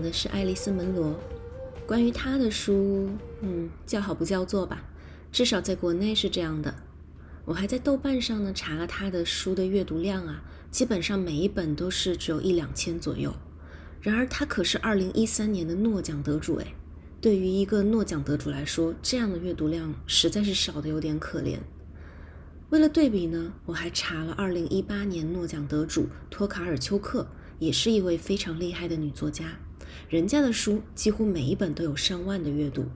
的是爱丽丝·门罗。关于她的书，嗯，叫好不叫座吧，至少在国内是这样的。我还在豆瓣上呢查了她的书的阅读量啊，基本上每一本都是只有一两千左右。然而她可是二零一三年的诺奖得主诶，对于一个诺奖得主来说，这样的阅读量实在是少的有点可怜。为了对比呢，我还查了二零一八年诺奖得主托卡尔丘克。也是一位非常厉害的女作家，人家的书几乎每一本都有上万的阅读。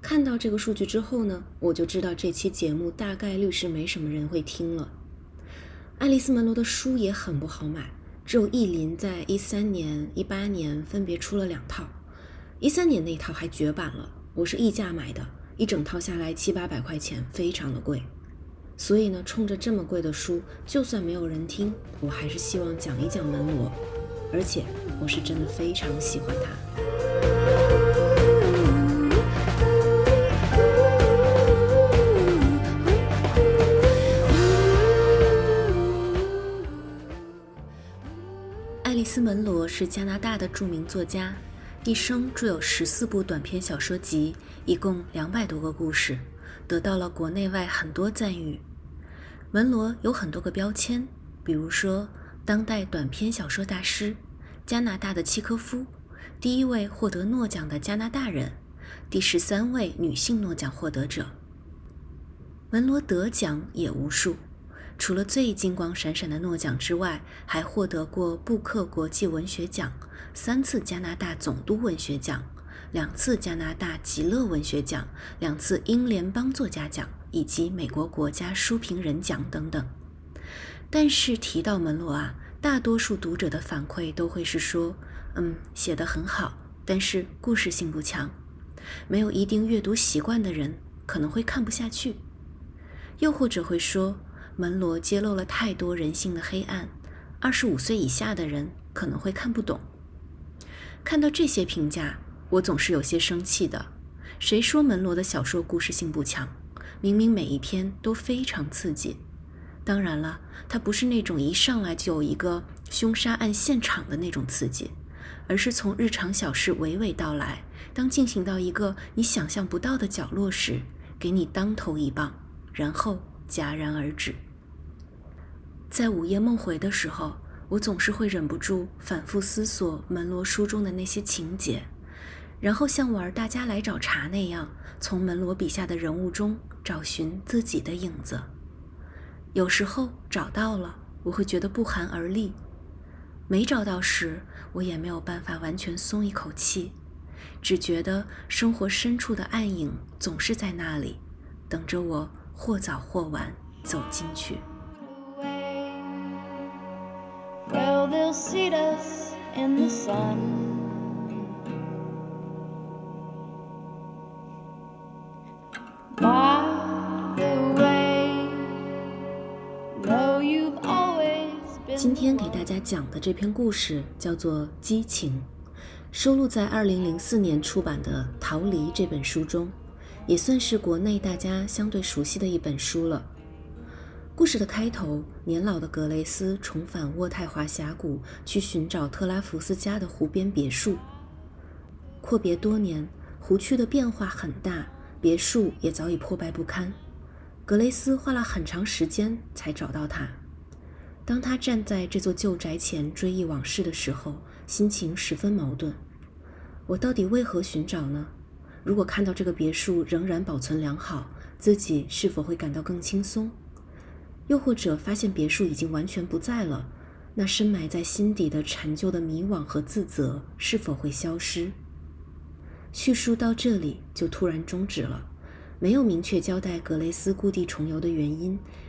看到这个数据之后呢，我就知道这期节目大概率是没什么人会听了。爱丽丝·门罗的书也很不好买，只有译林在一三年、一八年分别出了两套，一三年那套还绝版了，我是溢价买的，一整套下来七八百块钱，非常的贵。所以呢，冲着这么贵的书，就算没有人听，我还是希望讲一讲门罗，而且我是真的非常喜欢他。爱丽丝·门罗是加拿大的著名作家，一生著有十四部短篇小说集，一共两百多个故事，得到了国内外很多赞誉。门罗有很多个标签，比如说当代短篇小说大师、加拿大的契科夫、第一位获得诺奖的加拿大人、第十三位女性诺奖获得者。门罗得奖也无数，除了最金光闪闪的诺奖之外，还获得过布克国际文学奖、三次加拿大总督文学奖、两次加拿大极乐文学奖、两次英联邦作家奖。以及美国国家书评人奖等等，但是提到门罗啊，大多数读者的反馈都会是说，嗯，写得很好，但是故事性不强，没有一定阅读习惯的人可能会看不下去，又或者会说，门罗揭露了太多人性的黑暗，二十五岁以下的人可能会看不懂。看到这些评价，我总是有些生气的。谁说门罗的小说故事性不强？明明每一篇都非常刺激，当然了，它不是那种一上来就有一个凶杀案现场的那种刺激，而是从日常小事娓娓道来。当进行到一个你想象不到的角落时，给你当头一棒，然后戛然而止。在午夜梦回的时候，我总是会忍不住反复思索门罗书中的那些情节。然后像玩大家来找茬那样，从门罗笔下的人物中找寻自己的影子。有时候找到了，我会觉得不寒而栗；没找到时，我也没有办法完全松一口气，只觉得生活深处的暗影总是在那里，等着我或早或晚走进去。今天给大家讲的这篇故事叫做《激情》，收录在2004年出版的《逃离》这本书中，也算是国内大家相对熟悉的一本书了。故事的开头，年老的格雷斯重返渥太华峡谷，去寻找特拉福斯家的湖边别墅。阔别多年，湖区的变化很大，别墅也早已破败不堪。格雷斯花了很长时间才找到它。当他站在这座旧宅前追忆往事的时候，心情十分矛盾。我到底为何寻找呢？如果看到这个别墅仍然保存良好，自己是否会感到更轻松？又或者发现别墅已经完全不在了，那深埋在心底的陈旧的迷惘和自责是否会消失？叙述到这里就突然终止了，没有明确交代格雷斯故地重游的原因。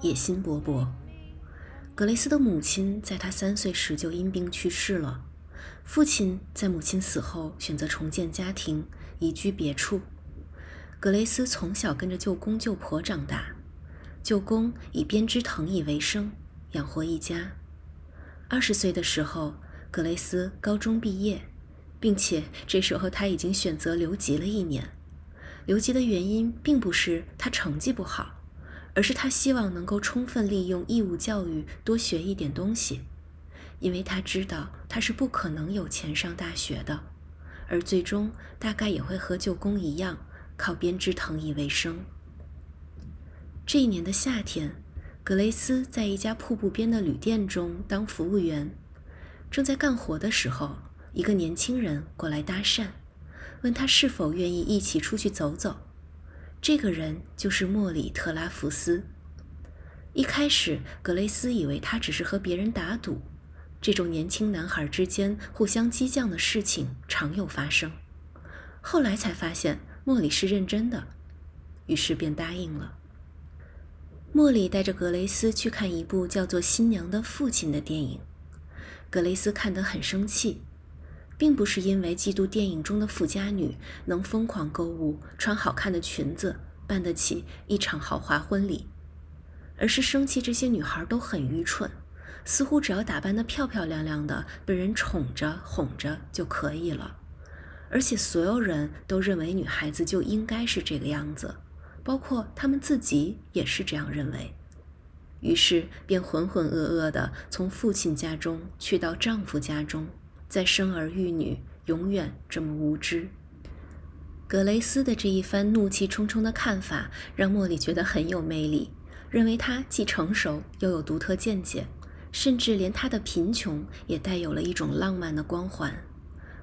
野心勃勃。格雷斯的母亲在他三岁时就因病去世了，父亲在母亲死后选择重建家庭，移居别处。格雷斯从小跟着舅公舅婆长大，舅公以编织藤椅为生，养活一家。二十岁的时候，格雷斯高中毕业，并且这时候他已经选择留级了一年。留级的原因并不是他成绩不好，而是他希望能够充分利用义务教育，多学一点东西。因为他知道他是不可能有钱上大学的，而最终大概也会和舅公一样靠编织藤椅为生。这一年的夏天，格雷斯在一家瀑布边的旅店中当服务员，正在干活的时候，一个年轻人过来搭讪，问他是否愿意一起出去走走。这个人就是莫里特拉福斯。一开始，格雷斯以为他只是和别人打赌。这种年轻男孩之间互相激将的事情常有发生，后来才发现莫里是认真的，于是便答应了。莫里带着格雷斯去看一部叫做《新娘的父亲》的电影，格雷斯看得很生气，并不是因为嫉妒电影中的富家女能疯狂购物、穿好看的裙子、办得起一场豪华婚礼，而是生气这些女孩都很愚蠢。似乎只要打扮得漂漂亮亮的，被人宠着哄着就可以了，而且所有人都认为女孩子就应该是这个样子，包括他们自己也是这样认为。于是便浑浑噩噩地从父亲家中去到丈夫家中，再生儿育女，永远这么无知。格雷斯的这一番怒气冲冲的看法让莫里觉得很有魅力，认为他既成熟又有独特见解。甚至连他的贫穷也带有了一种浪漫的光环。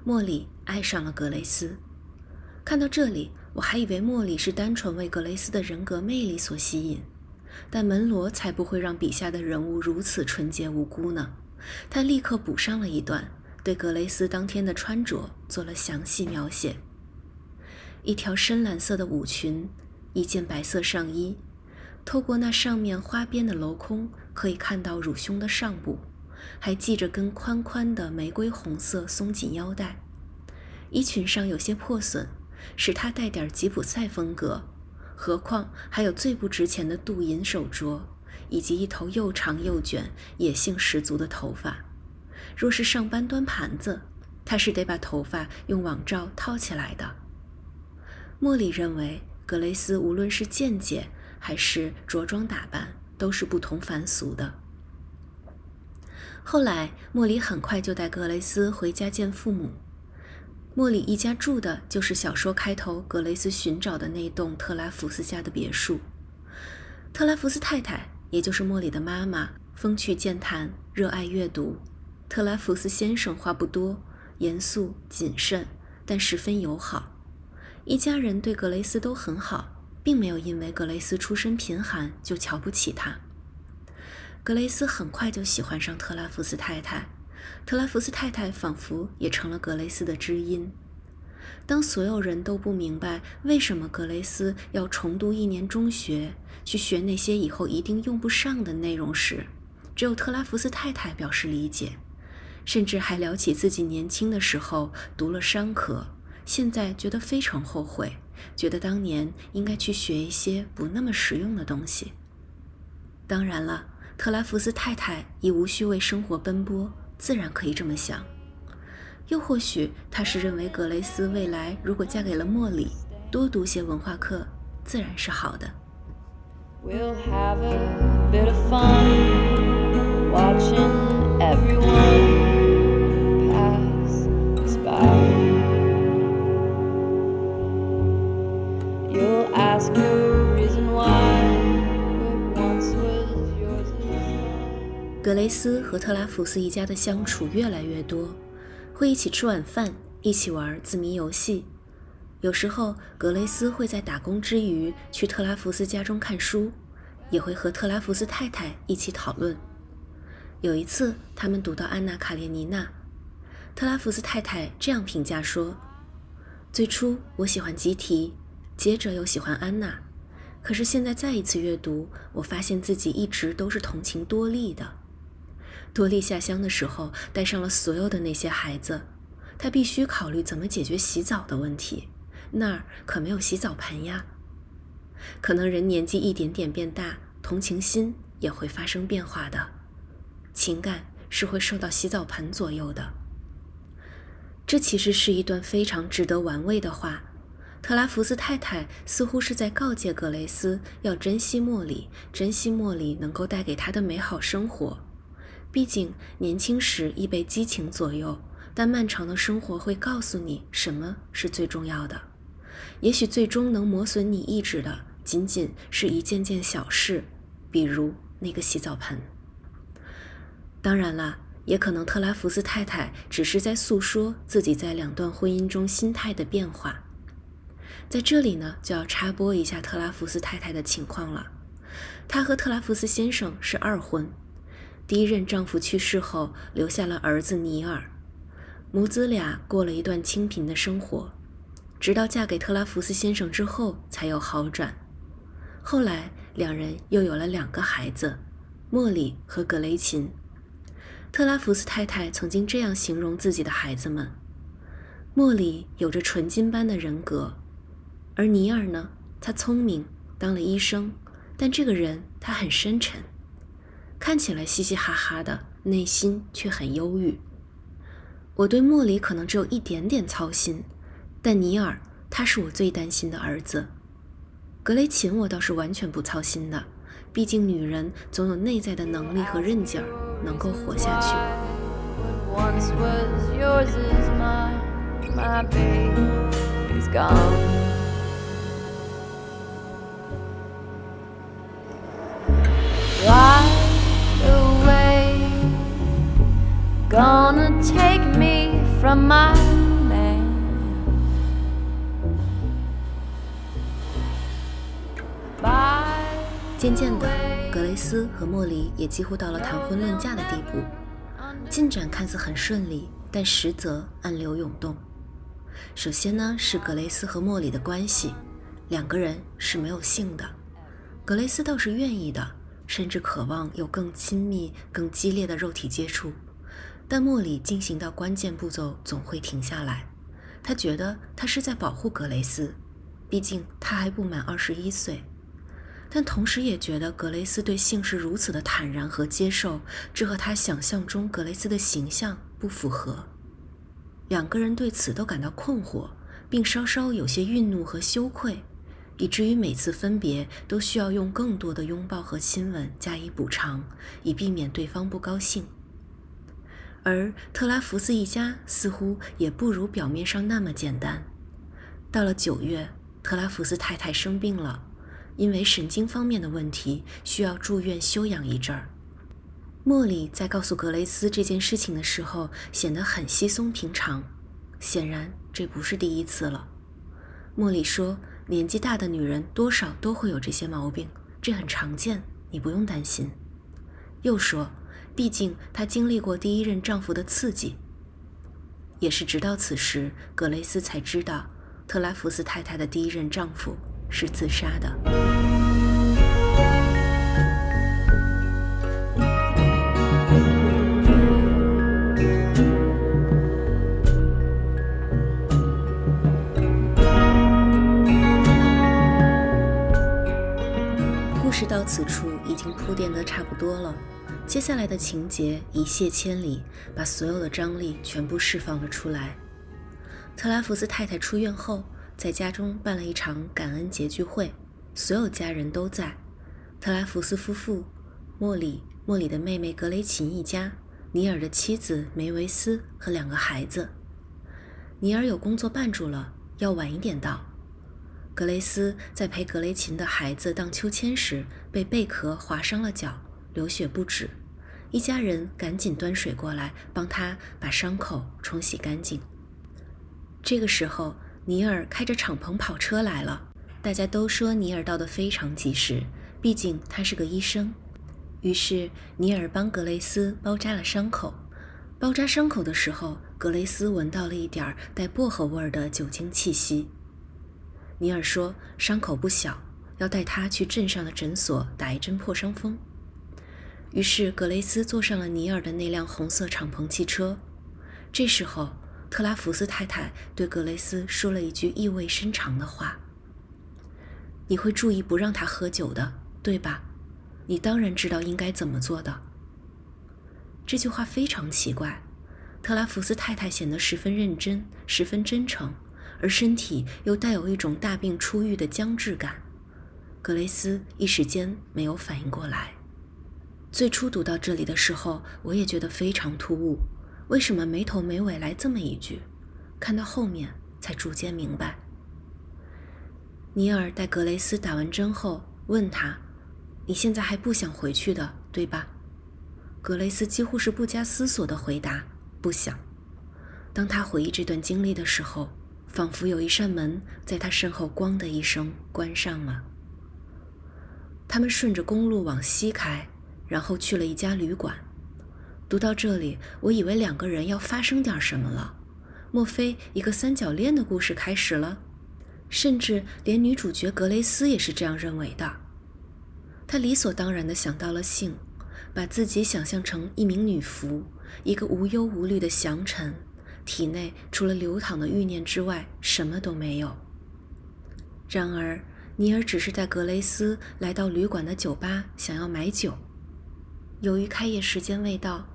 莫里爱上了格雷斯。看到这里，我还以为莫里是单纯为格雷斯的人格魅力所吸引，但门罗才不会让笔下的人物如此纯洁无辜呢。他立刻补上了一段，对格雷斯当天的穿着做了详细描写：一条深蓝色的舞裙，一件白色上衣。透过那上面花边的镂空，可以看到乳胸的上部，还系着根宽宽的玫瑰红色松紧腰带。衣裙上有些破损，使它带点吉普赛风格。何况还有最不值钱的镀银手镯，以及一头又长又卷、野性十足的头发。若是上班端盘子，他是得把头发用网罩套起来的。莫里认为，格雷斯无论是见解。还是着装打扮都是不同凡俗的。后来，莫里很快就带格雷斯回家见父母。莫里一家住的就是小说开头格雷斯寻找的那栋特拉福斯家的别墅。特拉福斯太太，也就是莫里的妈妈，风趣健谈，热爱阅读；特拉福斯先生话不多，严肃谨慎，但十分友好。一家人对格雷斯都很好。并没有因为格雷斯出身贫寒就瞧不起他。格雷斯很快就喜欢上特拉福斯太太，特拉福斯太太仿佛也成了格雷斯的知音。当所有人都不明白为什么格雷斯要重读一年中学，去学那些以后一定用不上的内容时，只有特拉福斯太太表示理解，甚至还聊起自己年轻的时候读了商科，现在觉得非常后悔。觉得当年应该去学一些不那么实用的东西。当然了，特拉福斯太太已无需为生活奔波，自然可以这么想。又或许她是认为格雷斯未来如果嫁给了莫里，多读些文化课自然是好的。We'll have a bit of fun watching everyone. 格雷斯和特拉福斯一家的相处越来越多，会一起吃晚饭，一起玩字谜游戏。有时候，格雷斯会在打工之余去特拉福斯家中看书，也会和特拉福斯太太一起讨论。有一次，他们读到《安娜·卡列尼娜》，特拉福斯太太这样评价说：“最初我喜欢吉提，接着又喜欢安娜，可是现在再一次阅读，我发现自己一直都是同情多莉的。”多利下乡的时候带上了所有的那些孩子，他必须考虑怎么解决洗澡的问题。那儿可没有洗澡盆呀。可能人年纪一点点变大，同情心也会发生变化的，情感是会受到洗澡盆左右的。这其实是一段非常值得玩味的话。特拉福斯太太似乎是在告诫格雷斯要珍惜莫里，珍惜莫里能够带给他的美好生活。毕竟年轻时易被激情左右，但漫长的生活会告诉你什么是最重要的。也许最终能磨损你意志的，仅仅是一件件小事，比如那个洗澡盆。当然了，也可能特拉福斯太太只是在诉说自己在两段婚姻中心态的变化。在这里呢，就要插播一下特拉福斯太太的情况了。她和特拉福斯先生是二婚，第一任丈夫去世后留下了儿子尼尔，母子俩过了一段清贫的生活，直到嫁给特拉福斯先生之后才有好转。后来两人又有了两个孩子，莫里和格雷琴。特拉福斯太太曾经这样形容自己的孩子们：莫里有着纯金般的人格。而尼尔呢？他聪明，当了医生，但这个人他很深沉，看起来嘻嘻哈哈的，内心却很忧郁。我对莫里可能只有一点点操心，但尼尔他是我最担心的儿子。格雷琴我倒是完全不操心的，毕竟女人总有内在的能力和韧劲儿，能够活下去。渐渐的，格雷斯和莫里也几乎到了谈婚论嫁的地步，进展看似很顺利，但实则暗流涌动。首先呢，是格雷斯和莫里的关系，两个人是没有性的，格雷斯倒是愿意的，甚至渴望有更亲密、更激烈的肉体接触，但莫里进行到关键步骤总会停下来，他觉得他是在保护格雷斯，毕竟他还不满二十一岁。但同时也觉得格雷斯对性是如此的坦然和接受，这和他想象中格雷斯的形象不符合。两个人对此都感到困惑，并稍稍有些愠怒和羞愧，以至于每次分别都需要用更多的拥抱和亲吻加以补偿，以避免对方不高兴。而特拉福斯一家似乎也不如表面上那么简单。到了九月，特拉福斯太太生病了。因为神经方面的问题，需要住院休养一阵儿。莫里在告诉格雷斯这件事情的时候，显得很稀松平常。显然，这不是第一次了。莫里说：“年纪大的女人多少都会有这些毛病，这很常见，你不用担心。”又说：“毕竟她经历过第一任丈夫的刺激。”也是直到此时，格雷斯才知道特拉福斯太太的第一任丈夫。是自杀的。故事到此处已经铺垫的差不多了，接下来的情节一泻千里，把所有的张力全部释放了出来。特拉福斯太太出院后。在家中办了一场感恩节聚会，所有家人都在。特拉福斯夫妇、莫里、莫里的妹妹格雷琴一家、尼尔的妻子梅维斯和两个孩子。尼尔有工作办住了，要晚一点到。格雷斯在陪格雷琴的孩子荡秋千时，被贝壳划伤了脚，流血不止。一家人赶紧端水过来，帮他把伤口冲洗干净。这个时候。尼尔开着敞篷跑车来了，大家都说尼尔到的非常及时，毕竟他是个医生。于是尼尔帮格雷斯包扎了伤口。包扎伤口的时候，格雷斯闻到了一点带薄荷味儿的酒精气息。尼尔说伤口不小，要带他去镇上的诊所打一针破伤风。于是格雷斯坐上了尼尔的那辆红色敞篷汽车。这时候，特拉福斯太太对格雷斯说了一句意味深长的话：“你会注意不让他喝酒的，对吧？你当然知道应该怎么做的。”这句话非常奇怪。特拉福斯太太显得十分认真，十分真诚，而身体又带有一种大病初愈的僵滞感。格雷斯一时间没有反应过来。最初读到这里的时候，我也觉得非常突兀，为什么没头没尾来这么一句？看到后面才逐渐明白。尼尔带格雷斯打完针后，问他：“你现在还不想回去的，对吧？”格雷斯几乎是不加思索的回答。不想。当他回忆这段经历的时候，仿佛有一扇门在他身后“咣”的一声关上了。他们顺着公路往西开，然后去了一家旅馆。读到这里，我以为两个人要发生点什么了。莫非一个三角恋的故事开始了？甚至连女主角格雷斯也是这样认为的。她理所当然地想到了性，把自己想象成一名女仆。一个无忧无虑的降臣，体内除了流淌的欲念之外，什么都没有。然而，尼尔只是带格雷斯来到旅馆的酒吧，想要买酒。由于开业时间未到，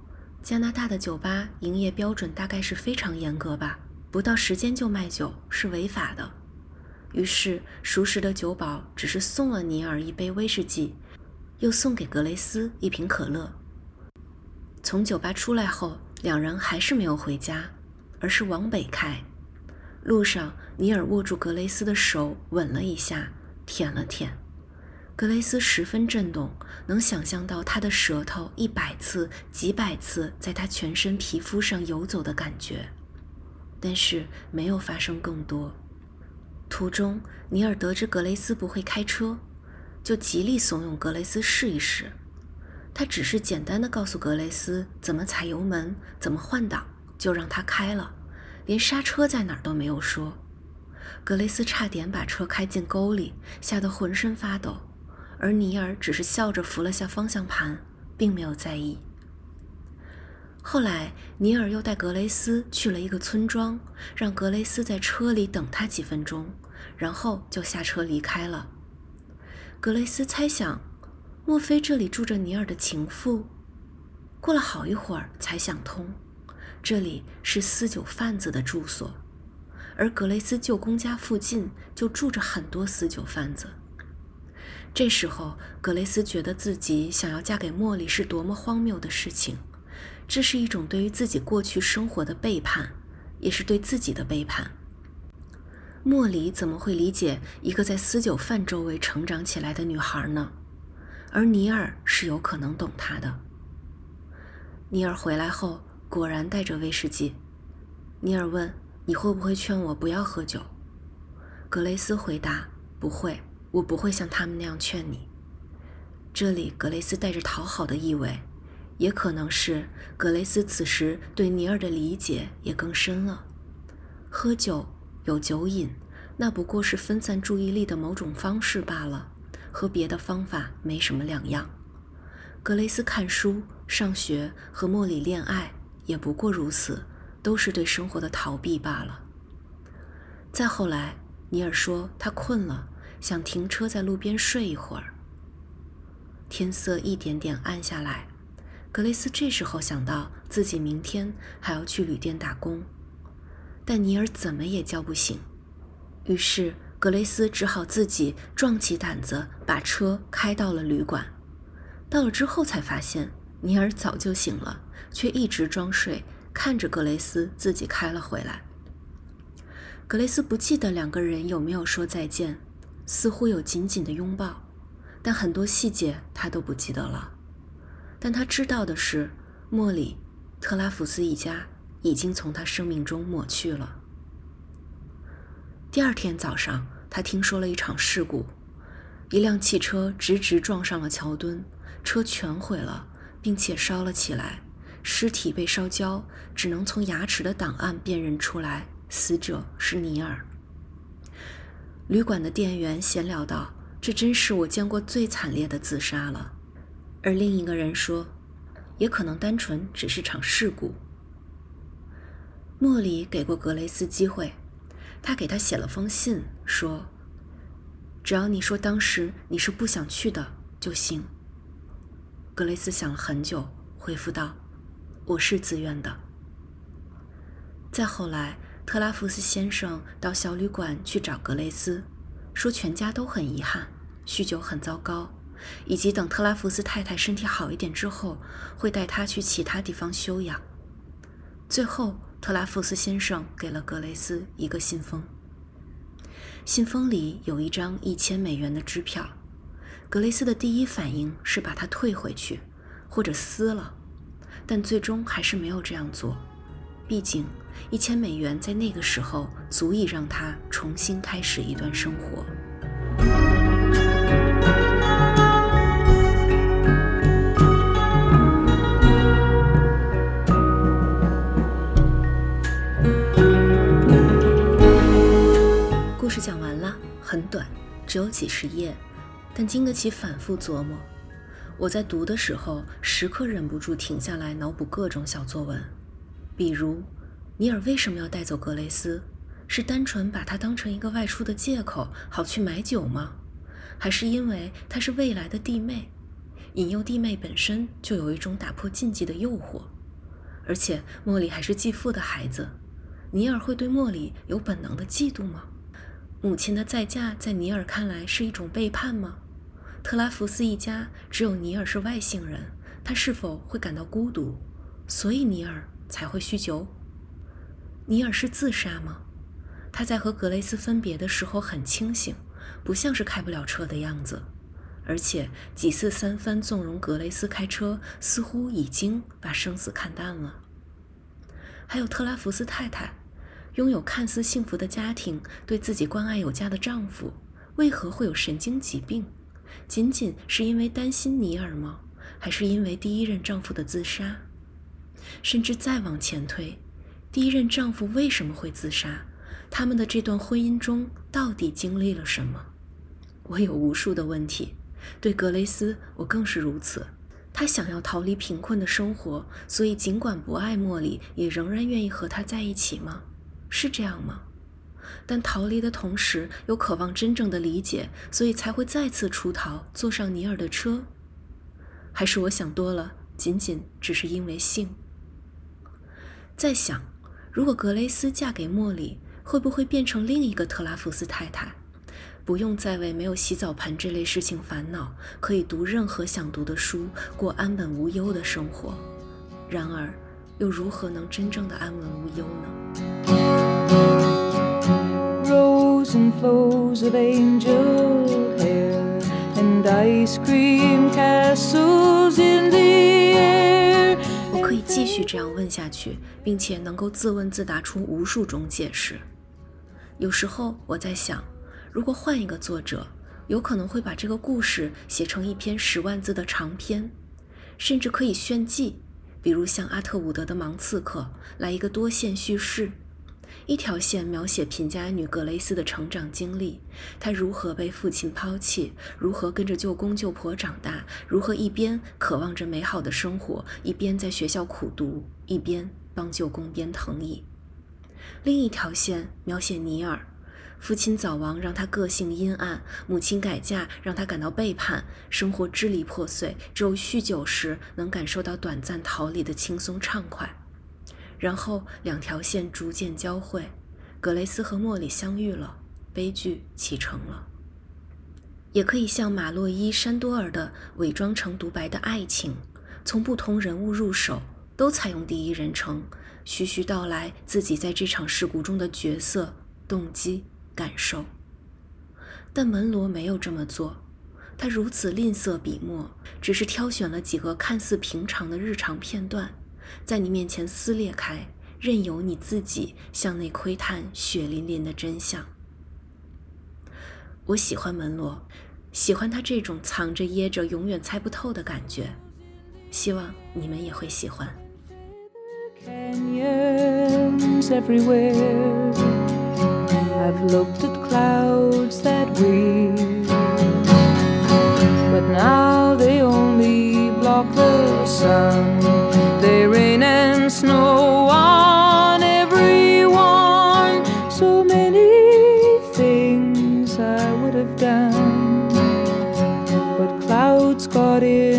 加拿大的酒吧营业标准大概是非常严格吧，不到时间就卖酒是违法的。于是，熟识的酒保只是送了尼尔一杯威士忌，又送给格雷斯一瓶可乐。从酒吧出来后，两人还是没有回家，而是往北开。路上，尼尔握住格雷斯的手，吻了一下，舔了舔。格雷斯十分震动，能想象到他的舌头一百次、几百次在他全身皮肤上游走的感觉，但是没有发生更多。途中，尼尔得知格雷斯不会开车，就极力怂恿格雷斯试一试。他只是简单的告诉格雷斯怎么踩油门，怎么换挡，就让他开了，连刹车在哪儿都没有说。格雷斯差点把车开进沟里，吓得浑身发抖，而尼尔只是笑着扶了下方向盘，并没有在意。后来，尼尔又带格雷斯去了一个村庄，让格雷斯在车里等他几分钟，然后就下车离开了。格雷斯猜想。莫非这里住着尼尔的情妇？过了好一会儿才想通，这里是私酒贩子的住所，而格雷斯舅公家附近就住着很多私酒贩子。这时候，格雷斯觉得自己想要嫁给莫里是多么荒谬的事情，这是一种对于自己过去生活的背叛，也是对自己的背叛。莫里怎么会理解一个在私酒贩周围成长起来的女孩呢？而尼尔是有可能懂她的。尼尔回来后果然带着威士忌。尼尔问：“你会不会劝我不要喝酒？”格雷斯回答：“不会，我不会像他们那样劝你。”这里格雷斯带着讨好的意味，也可能是格雷斯此时对尼尔的理解也更深了。喝酒有酒瘾，那不过是分散注意力的某种方式罢了。和别的方法没什么两样。格雷斯看书、上学和莫里恋爱也不过如此，都是对生活的逃避罢了。再后来，尼尔说他困了，想停车在路边睡一会儿。天色一点点暗下来，格雷斯这时候想到自己明天还要去旅店打工，但尼尔怎么也叫不醒，于是。格雷斯只好自己壮起胆子把车开到了旅馆。到了之后才发现，尼尔早就醒了，却一直装睡，看着格雷斯自己开了回来。格雷斯不记得两个人有没有说再见，似乎有紧紧的拥抱，但很多细节他都不记得了。但他知道的是，莫里特拉福斯一家已经从他生命中抹去了。第二天早上，他听说了一场事故，一辆汽车直直撞上了桥墩，车全毁了，并且烧了起来，尸体被烧焦，只能从牙齿的档案辨认出来，死者是尼尔。旅馆的店员闲聊道：“这真是我见过最惨烈的自杀了。”而另一个人说，也可能单纯只是场事故。莫里给过格雷斯机会，他给他写了封信，说：“只要你说当时你是不想去的就行。”格雷斯想了很久，回复道：“我是自愿的。”再后来，特拉福斯先生到小旅馆去找格雷斯，说全家都很遗憾，酗酒很糟糕，以及等特拉福斯太太身体好一点之后，会带他去其他地方休养。最后。特拉福斯先生给了格雷斯一个信封，信封里有一张一千美元的支票。格雷斯的第一反应是把它退回去，或者撕了，但最终还是没有这样做。毕竟，一千美元在那个时候足以让他重新开始一段生活。故事讲完了，很短，只有几十页，但经得起反复琢磨。我在读的时候，时刻忍不住停下来脑补各种小作文，比如，尼尔为什么要带走格雷斯？是单纯把他当成一个外出的借口，好去买酒吗？还是因为她是未来的弟妹，引诱弟妹本身就有一种打破禁忌的诱惑？而且莫里还是继父的孩子，尼尔会对莫里有本能的嫉妒吗？母亲的再嫁在尼尔看来是一种背叛吗？特拉福斯一家只有尼尔是外姓人，他是否会感到孤独，所以尼尔才会酗酒？尼尔是自杀吗？他在和格雷斯分别的时候很清醒，不像是开不了车的样子，而且几次三番纵容格雷斯开车，似乎已经把生死看淡了。还有特拉福斯太太。拥有看似幸福的家庭，对自己关爱有加的丈夫，为何会有神经疾病？仅仅是因为担心尼尔吗？还是因为第一任丈夫的自杀？甚至再往前推，第一任丈夫为什么会自杀？他们的这段婚姻中到底经历了什么？我有无数的问题。对格雷斯，我更是如此。他想要逃离贫困的生活，所以尽管不爱莫里，也仍然愿意和他在一起吗？是这样吗？但逃离的同时又渴望真正的理解，所以才会再次出逃，坐上尼尔的车。还是我想多了，仅仅只是因为性。在想如果格蕾丝嫁给莫里会不会变成另一个特拉福斯太太？不用再为没有洗澡盆这类事情烦恼可以读任何想读的书过安稳无忧的生活。然而又如何能真正的安稳无忧呢？Rows and flows of angel hair and ice cream castles in the air. 可以继续这样问下去，并且能够自问自答出无数种解释。有时候我在想，如果换一个作者，有可能会把这个故事写成一篇十万字的长篇，甚至可以炫技。比如像阿特伍德的《盲刺客》，来一个多线叙事，一条线描写贫家女格雷斯的成长经历，她如何被父亲抛弃，如何跟着舅公舅婆长大，如何一边渴望着美好的生活，一边在学校苦读，一边帮舅公编藤椅；另一条线描写尼尔。父亲早亡，让他个性阴暗；母亲改嫁，让他感到背叛，生活支离破碎。只有酗酒时，能感受到短暂逃离的轻松畅快。然后两条线逐渐交汇，格雷斯和莫里相遇了，悲剧启程了。也可以像马洛伊·山多尔的《伪装成独白的爱情》，从不同人物入手，都采用第一人称，徐徐道来自己在这场事故中的角色、动机。感受，但门罗没有这么做。他如此吝啬笔墨，只是挑选了几个看似平常的日常片段，在你面前撕裂开，任由你自己向内窥探血淋淋的真相。我喜欢门罗，喜欢他这种藏着掖着、永远猜不透的感觉。希望你们也会喜欢。I've looked at clouds that way, but now they only block the sun. and snow on everyone. So many things I would have done, but clouds got in.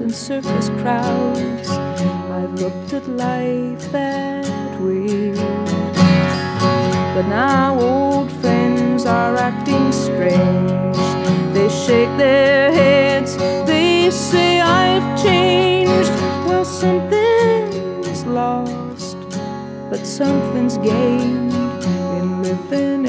and surface crowds. I've looked at life that way. But now old friends are acting strange. They shake their heads, they say I've changed. Well, something's lost, but something's gained in living.